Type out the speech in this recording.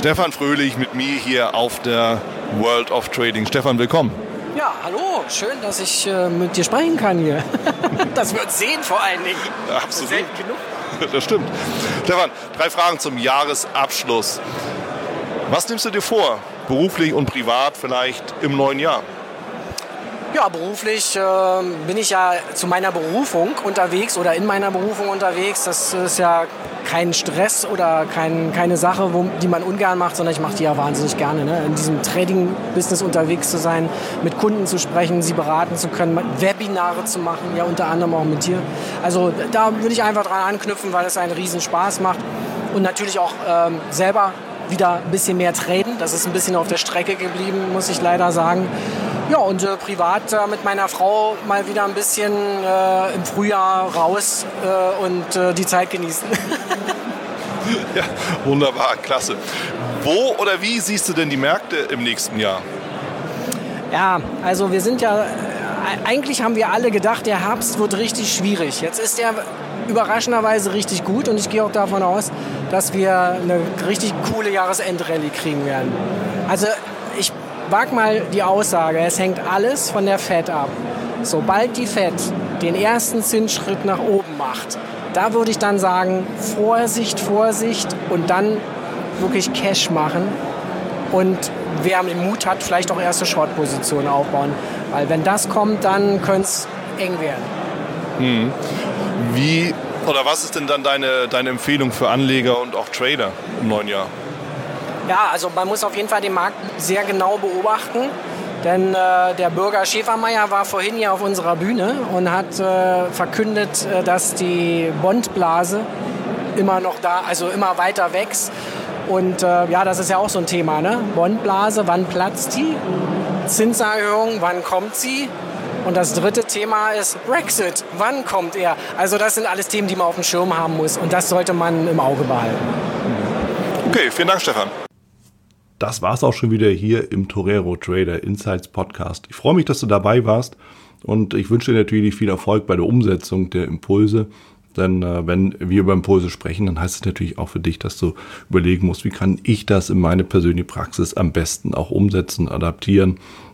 Stefan Fröhlich mit mir hier auf der World of Trading. Stefan, willkommen. Ja, hallo, schön, dass ich äh, mit dir sprechen kann hier. dass wir uns sehen vor allen Dingen. Ja, absolut. Das stimmt. Stefan, drei Fragen zum Jahresabschluss. Was nimmst du dir vor, beruflich und privat vielleicht im neuen Jahr? Ja, beruflich äh, bin ich ja zu meiner Berufung unterwegs oder in meiner Berufung unterwegs. Das ist ja kein Stress oder kein, keine Sache, wo, die man ungern macht, sondern ich mache die ja wahnsinnig gerne. Ne? In diesem Trading-Business unterwegs zu sein, mit Kunden zu sprechen, sie beraten zu können, Webinare zu machen, ja unter anderem auch mit dir. Also da würde ich einfach dran anknüpfen, weil es einen riesen Spaß macht und natürlich auch ähm, selber wieder ein bisschen mehr traden. Das ist ein bisschen auf der Strecke geblieben, muss ich leider sagen. Ja, und äh, privat äh, mit meiner Frau mal wieder ein bisschen äh, im Frühjahr raus äh, und äh, die Zeit genießen. ja, wunderbar, klasse. Wo oder wie siehst du denn die Märkte im nächsten Jahr? Ja, also wir sind ja, äh, eigentlich haben wir alle gedacht, der Herbst wird richtig schwierig. Jetzt ist er überraschenderweise richtig gut und ich gehe auch davon aus, dass wir eine richtig coole Jahresendrallye kriegen werden. Also ich wag mal die Aussage, es hängt alles von der Fed ab. Sobald die Fed den ersten Zinsschritt nach oben macht, da würde ich dann sagen, Vorsicht, Vorsicht und dann wirklich Cash machen. Und wer den Mut hat, vielleicht auch erste Short-Positionen aufbauen. Weil wenn das kommt, dann könnte es eng werden. Hm. Wie oder was ist denn dann deine, deine Empfehlung für Anleger und auch Trader im neuen Jahr? Ja, also man muss auf jeden Fall den Markt sehr genau beobachten. Denn äh, der Bürger Schäfermeier war vorhin hier auf unserer Bühne und hat äh, verkündet, äh, dass die Bondblase immer noch da, also immer weiter wächst. Und äh, ja, das ist ja auch so ein Thema, ne? Bondblase, wann platzt die? Zinserhöhung, wann kommt sie? Und das dritte Thema ist Brexit. Wann kommt er? Also das sind alles Themen, die man auf dem Schirm haben muss. Und das sollte man im Auge behalten. Okay, vielen Dank, Stefan. Das war's auch schon wieder hier im Torero Trader Insights Podcast. Ich freue mich, dass du dabei warst und ich wünsche dir natürlich viel Erfolg bei der Umsetzung der Impulse. Denn äh, wenn wir über Impulse sprechen, dann heißt es natürlich auch für dich, dass du überlegen musst, wie kann ich das in meine persönliche Praxis am besten auch umsetzen, adaptieren